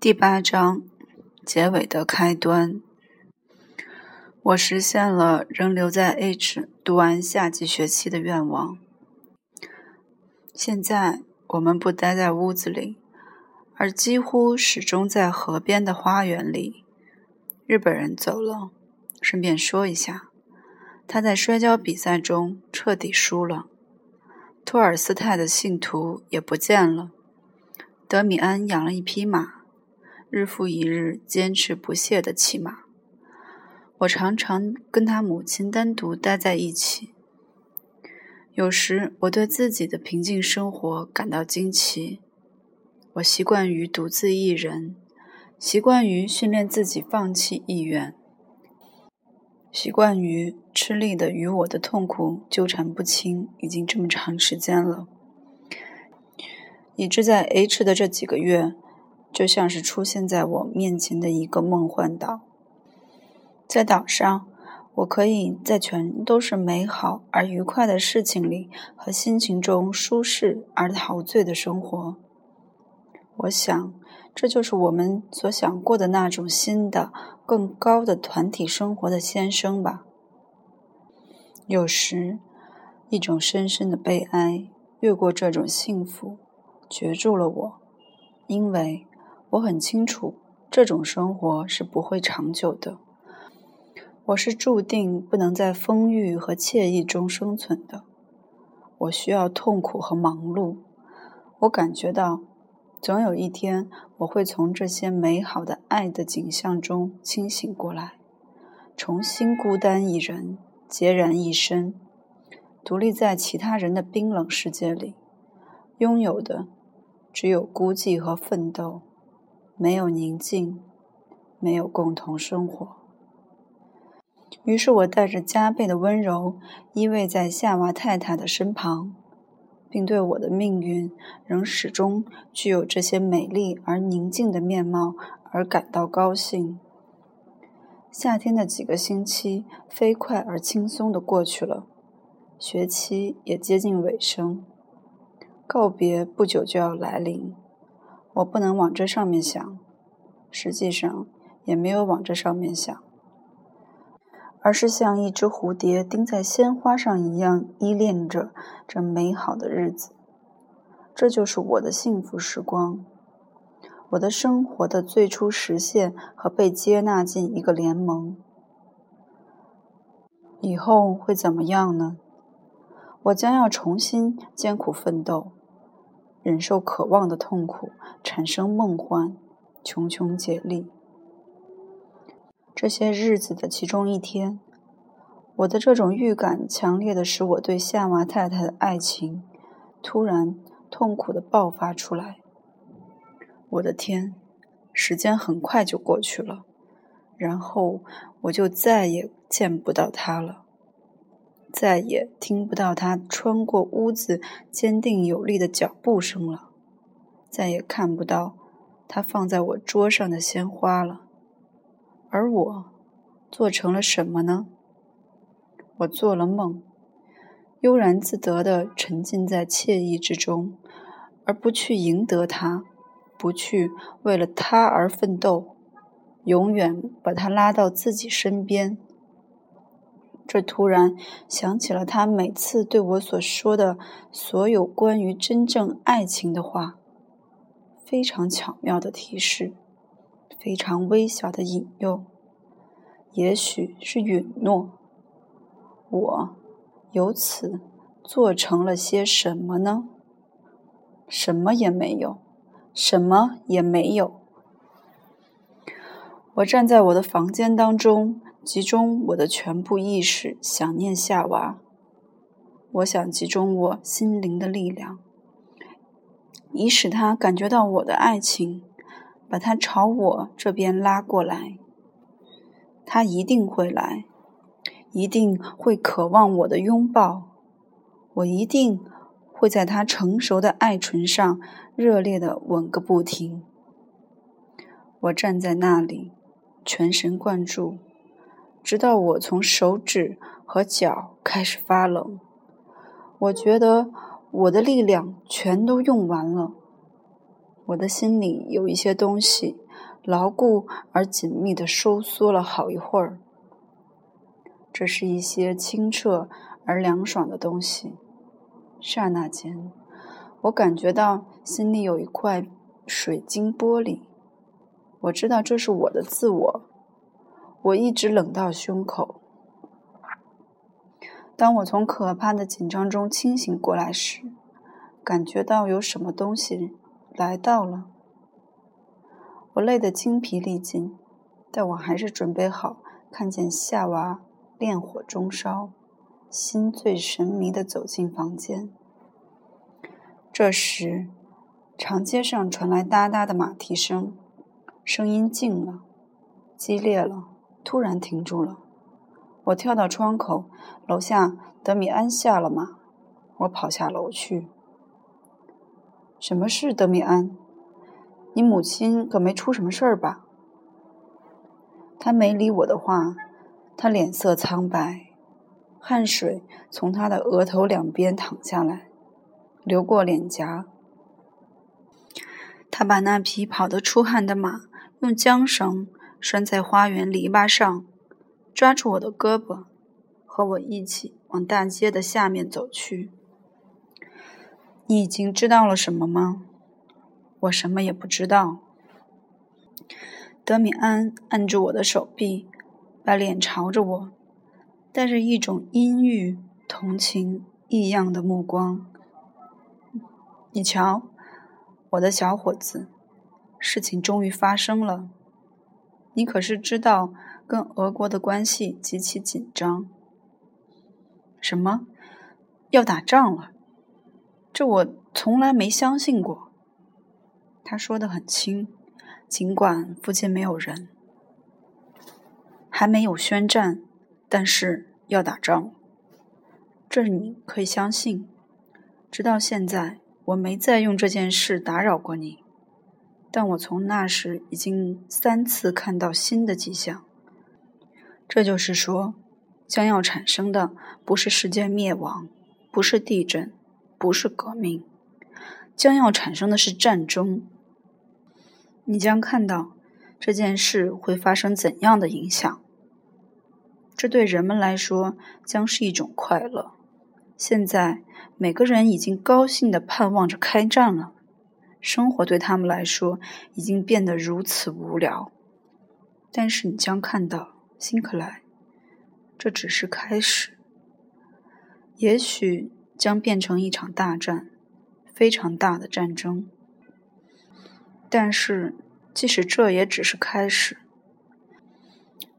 第八章结尾的开端。我实现了仍留在 H 读完夏季学期的愿望。现在我们不待在屋子里，而几乎始终在河边的花园里。日本人走了，顺便说一下，他在摔跤比赛中彻底输了。托尔斯泰的信徒也不见了。德米安养了一匹马。日复一日，坚持不懈地骑马。我常常跟他母亲单独待在一起。有时，我对自己的平静生活感到惊奇。我习惯于独自一人，习惯于训练自己放弃意愿，习惯于吃力的与我的痛苦纠缠不清，已经这么长时间了，以致在 H 的这几个月。就像是出现在我面前的一个梦幻岛，在岛上，我可以在全都是美好而愉快的事情里和心情中舒适而陶醉的生活。我想，这就是我们所想过的那种新的、更高的团体生活的先声吧。有时，一种深深的悲哀越过这种幸福，攫住了我，因为。我很清楚，这种生活是不会长久的。我是注定不能在丰裕和惬意中生存的。我需要痛苦和忙碌。我感觉到，总有一天我会从这些美好的爱的景象中清醒过来，重新孤单一人，孑然一身，独立在其他人的冰冷世界里，拥有的只有孤寂和奋斗。没有宁静，没有共同生活。于是我带着加倍的温柔依偎在夏娃太太的身旁，并对我的命运仍始终具有这些美丽而宁静的面貌而感到高兴。夏天的几个星期飞快而轻松地过去了，学期也接近尾声，告别不久就要来临。我不能往这上面想，实际上也没有往这上面想，而是像一只蝴蝶钉在鲜花上一样依恋着这美好的日子。这就是我的幸福时光，我的生活的最初实现和被接纳进一个联盟。以后会怎么样呢？我将要重新艰苦奋斗。忍受渴望的痛苦，产生梦幻，穷穷竭力。这些日子的其中一天，我的这种预感强烈的使我对夏娃太太的爱情突然痛苦的爆发出来。我的天，时间很快就过去了，然后我就再也见不到她了。再也听不到他穿过屋子坚定有力的脚步声了，再也看不到他放在我桌上的鲜花了。而我做成了什么呢？我做了梦，悠然自得地沉浸在惬意之中，而不去赢得他，不去为了他而奋斗，永远把他拉到自己身边。这突然想起了他每次对我所说的所有关于真正爱情的话，非常巧妙的提示，非常微小的引诱，也许是允诺。我由此做成了些什么呢？什么也没有，什么也没有。我站在我的房间当中。集中我的全部意识，想念夏娃。我想集中我心灵的力量，以使他感觉到我的爱情，把他朝我这边拉过来。他一定会来，一定会渴望我的拥抱。我一定会在他成熟的爱唇上热烈的吻个不停。我站在那里，全神贯注。直到我从手指和脚开始发冷，我觉得我的力量全都用完了。我的心里有一些东西牢固而紧密地收缩了好一会儿。这是一些清澈而凉爽的东西。刹那间，我感觉到心里有一块水晶玻璃。我知道这是我的自我。我一直冷到胸口。当我从可怕的紧张中清醒过来时，感觉到有什么东西来到了。我累得精疲力尽，但我还是准备好看见夏娃烈火中烧，心醉神迷地走进房间。这时，长街上传来哒哒的马蹄声，声音静了，激烈了。突然停住了，我跳到窗口，楼下德米安下了马，我跑下楼去。什么事，德米安？你母亲可没出什么事儿吧？他没理我的话，他脸色苍白，汗水从他的额头两边淌下来，流过脸颊。他把那匹跑得出汗的马用缰绳。拴在花园篱笆上，抓住我的胳膊，和我一起往大街的下面走去。你已经知道了什么吗？我什么也不知道。德米安按住我的手臂，把脸朝着我，带着一种阴郁、同情、异样的目光。你瞧，我的小伙子，事情终于发生了。你可是知道，跟俄国的关系极其紧张。什么？要打仗了？这我从来没相信过。他说的很轻，尽管附近没有人，还没有宣战，但是要打仗。这你可以相信。直到现在，我没再用这件事打扰过你。但我从那时已经三次看到新的迹象，这就是说，将要产生的不是世界灭亡，不是地震，不是革命，将要产生的是战争。你将看到这件事会发生怎样的影响。这对人们来说将是一种快乐。现在每个人已经高兴地盼望着开战了。生活对他们来说已经变得如此无聊，但是你将看到，辛克莱，这只是开始。也许将变成一场大战，非常大的战争。但是，即使这也只是开始，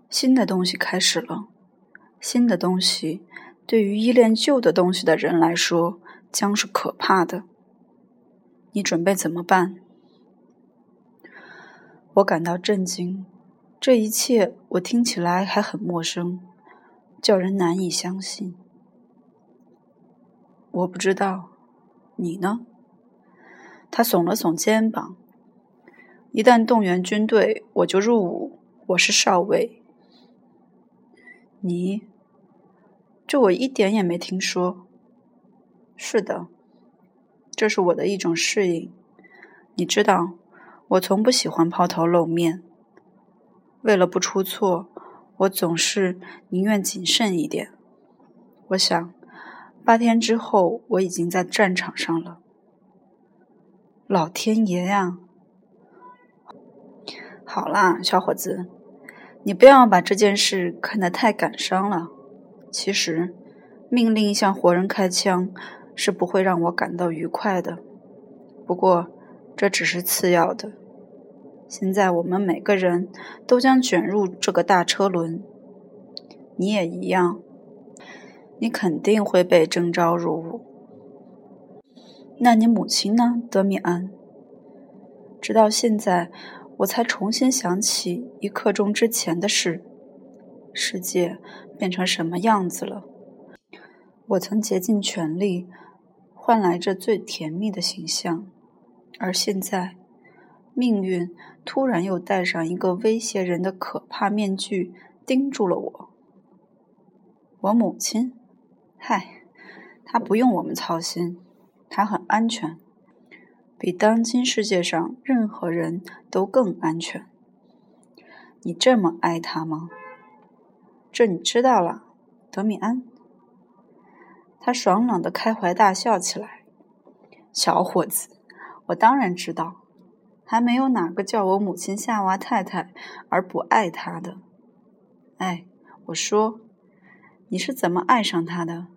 新的东西开始了。新的东西对于依恋旧的东西的人来说，将是可怕的。你准备怎么办？我感到震惊，这一切我听起来还很陌生，叫人难以相信。我不知道，你呢？他耸了耸肩膀。一旦动员军队，我就入伍。我是少尉。你？这我一点也没听说。是的。这是我的一种适应，你知道，我从不喜欢抛头露面。为了不出错，我总是宁愿谨慎一点。我想，八天之后我已经在战场上了。老天爷呀！好啦，小伙子，你不要把这件事看得太感伤了。其实，命令向活人开枪。是不会让我感到愉快的。不过，这只是次要的。现在我们每个人都将卷入这个大车轮，你也一样。你肯定会被征召入伍。那你母亲呢，德米安？直到现在，我才重新想起一刻钟之前的事。世界变成什么样子了？我曾竭尽全力。换来这最甜蜜的形象，而现在，命运突然又戴上一个威胁人的可怕面具，盯住了我。我母亲，嗨，她不用我们操心，她很安全，比当今世界上任何人都更安全。你这么爱她吗？这你知道了，德米安。他爽朗的开怀大笑起来。小伙子，我当然知道，还没有哪个叫我母亲夏娃太太而不爱她的。哎，我说，你是怎么爱上他的？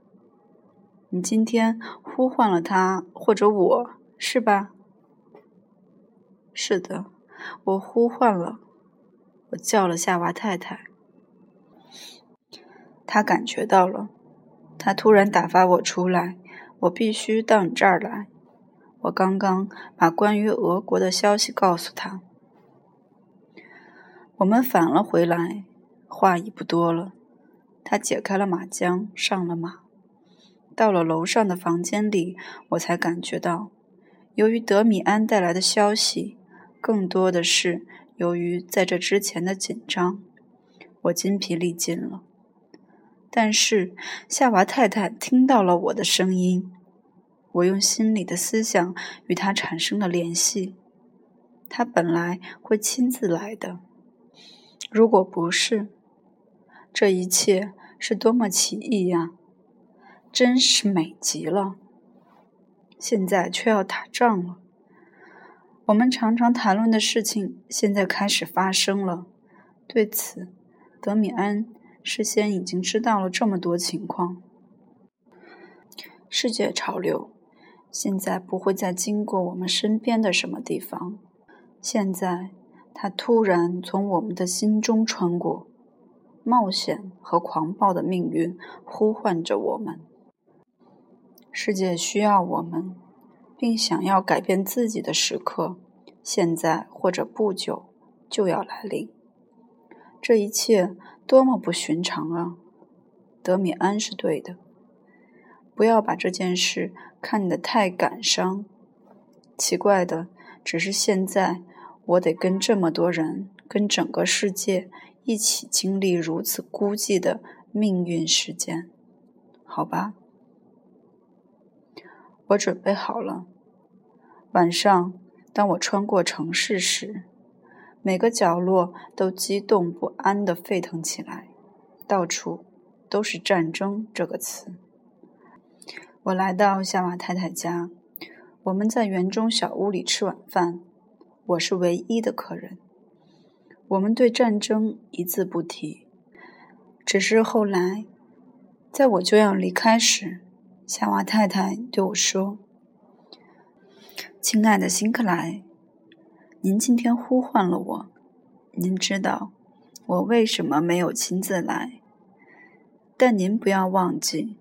你今天呼唤了他，或者我是吧？是的，我呼唤了。我叫了夏娃太太，他感觉到了，他突然打发我出来，我必须到你这儿来。我刚刚把关于俄国的消息告诉他，我们返了回来，话已不多了。他解开了马缰，上了马，到了楼上的房间里，我才感觉到，由于德米安带来的消息，更多的是。由于在这之前的紧张，我筋疲力尽了。但是夏娃太太听到了我的声音，我用心里的思想与她产生了联系。她本来会亲自来的，如果不是，这一切是多么奇异呀！真是美极了。现在却要打仗了。我们常常谈论的事情，现在开始发生了。对此，德米安事先已经知道了这么多情况。世界潮流现在不会再经过我们身边的什么地方，现在它突然从我们的心中穿过。冒险和狂暴的命运呼唤着我们。世界需要我们。并想要改变自己的时刻，现在或者不久就要来临。这一切多么不寻常啊！德米安是对的，不要把这件事看得太感伤。奇怪的只是，现在我得跟这么多人，跟整个世界一起经历如此孤寂的命运事件。好吧。我准备好了。晚上，当我穿过城市时，每个角落都激动不安地沸腾起来，到处都是“战争”这个词。我来到夏娃太太家，我们在园中小屋里吃晚饭。我是唯一的客人。我们对战争一字不提，只是后来，在我就要离开时。夏娃太太对我说：“亲爱的辛克莱，您今天呼唤了我。您知道我为什么没有亲自来？但您不要忘记，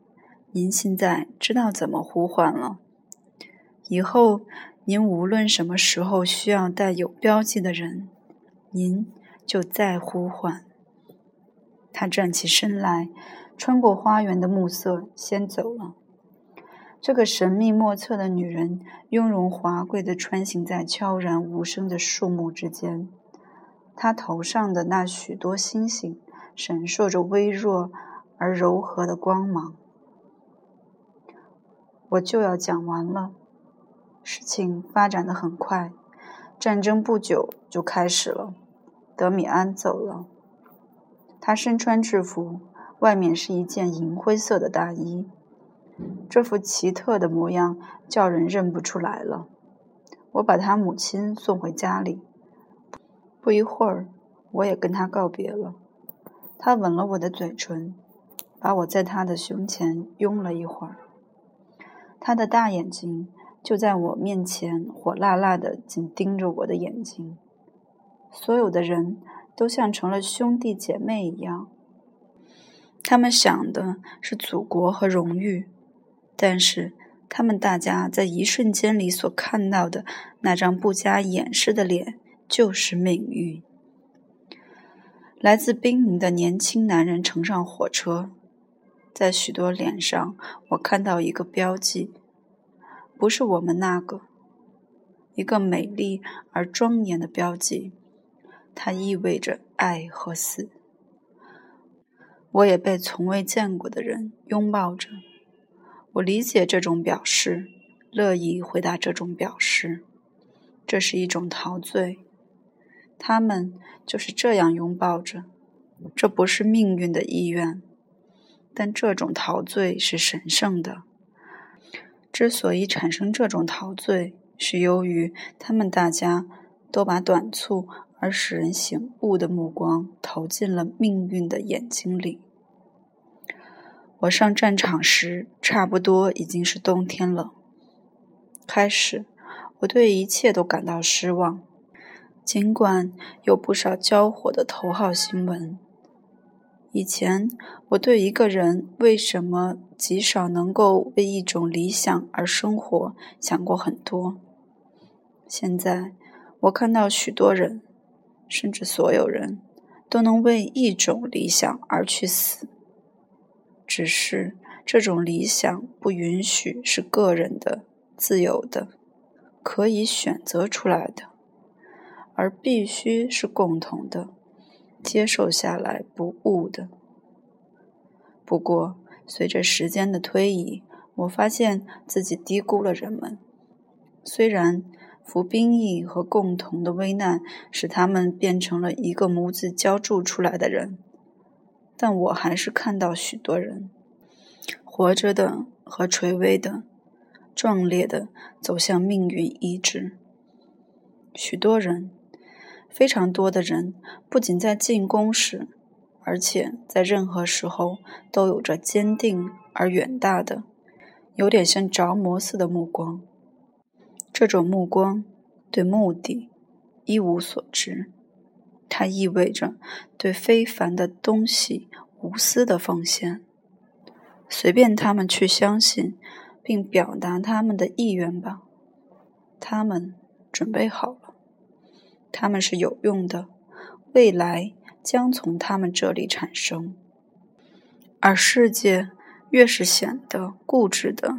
您现在知道怎么呼唤了。以后您无论什么时候需要带有标记的人，您就再呼唤。”他站起身来，穿过花园的暮色，先走了。这个神秘莫测的女人，雍容华贵地穿行在悄然无声的树木之间。她头上的那许多星星，闪烁着微弱而柔和的光芒。我就要讲完了。事情发展得很快，战争不久就开始了。德米安走了，他身穿制服，外面是一件银灰色的大衣。这副奇特的模样叫人认不出来了。我把他母亲送回家里，不一会儿，我也跟他告别了。他吻了我的嘴唇，把我在他的胸前拥了一会儿。他的大眼睛就在我面前火辣辣的紧盯着我的眼睛。所有的人都像成了兄弟姐妹一样，他们想的是祖国和荣誉。但是，他们大家在一瞬间里所看到的那张不加掩饰的脸，就是命运。来自兵营的年轻男人乘上火车，在许多脸上，我看到一个标记，不是我们那个，一个美丽而庄严的标记，它意味着爱和死。我也被从未见过的人拥抱着。我理解这种表示，乐意回答这种表示。这是一种陶醉，他们就是这样拥抱着。这不是命运的意愿，但这种陶醉是神圣的。之所以产生这种陶醉，是由于他们大家都把短促而使人醒悟的目光投进了命运的眼睛里。我上战场时，差不多已经是冬天了。开始，我对一切都感到失望，尽管有不少交火的头号新闻。以前，我对一个人为什么极少能够为一种理想而生活想过很多。现在，我看到许多人，甚至所有人都能为一种理想而去死，只是这种理想不允许是个人的、自由的、可以选择出来的，而必须是共同的。接受下来不误的。不过，随着时间的推移，我发现自己低估了人们。虽然服兵役和共同的危难使他们变成了一个模子浇铸出来的人，但我还是看到许多人，活着的和垂危的，壮烈的走向命运医治。许多人。非常多的人不仅在进攻时，而且在任何时候都有着坚定而远大的、有点像着魔似的目光。这种目光对目的一无所知，它意味着对非凡的东西无私的奉献。随便他们去相信并表达他们的意愿吧，他们准备好了。他们是有用的，未来将从他们这里产生。而世界越是显得固执的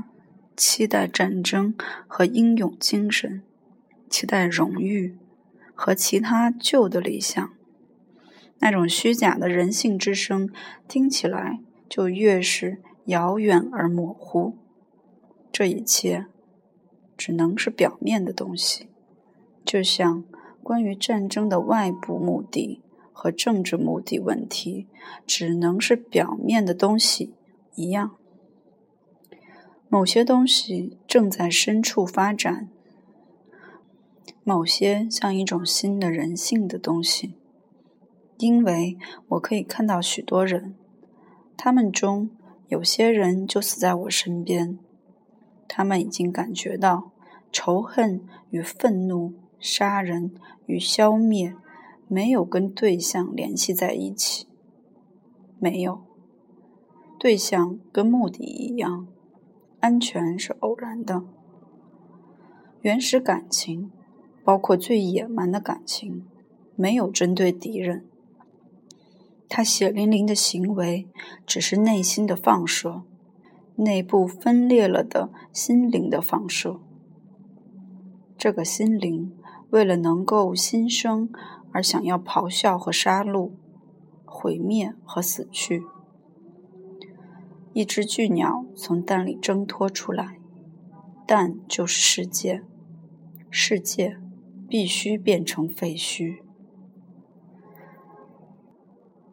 期待战争和英勇精神，期待荣誉和其他旧的理想，那种虚假的人性之声听起来就越是遥远而模糊。这一切只能是表面的东西，就像。关于战争的外部目的和政治目的问题，只能是表面的东西一样。某些东西正在深处发展，某些像一种新的人性的东西。因为我可以看到许多人，他们中有些人就死在我身边，他们已经感觉到仇恨与愤怒。杀人与消灭没有跟对象联系在一起，没有对象跟目的一样，安全是偶然的。原始感情，包括最野蛮的感情，没有针对敌人。他血淋淋的行为只是内心的放射，内部分裂了的心灵的放射。这个心灵。为了能够新生而想要咆哮和杀戮、毁灭和死去。一只巨鸟从蛋里挣脱出来，蛋就是世界，世界必须变成废墟。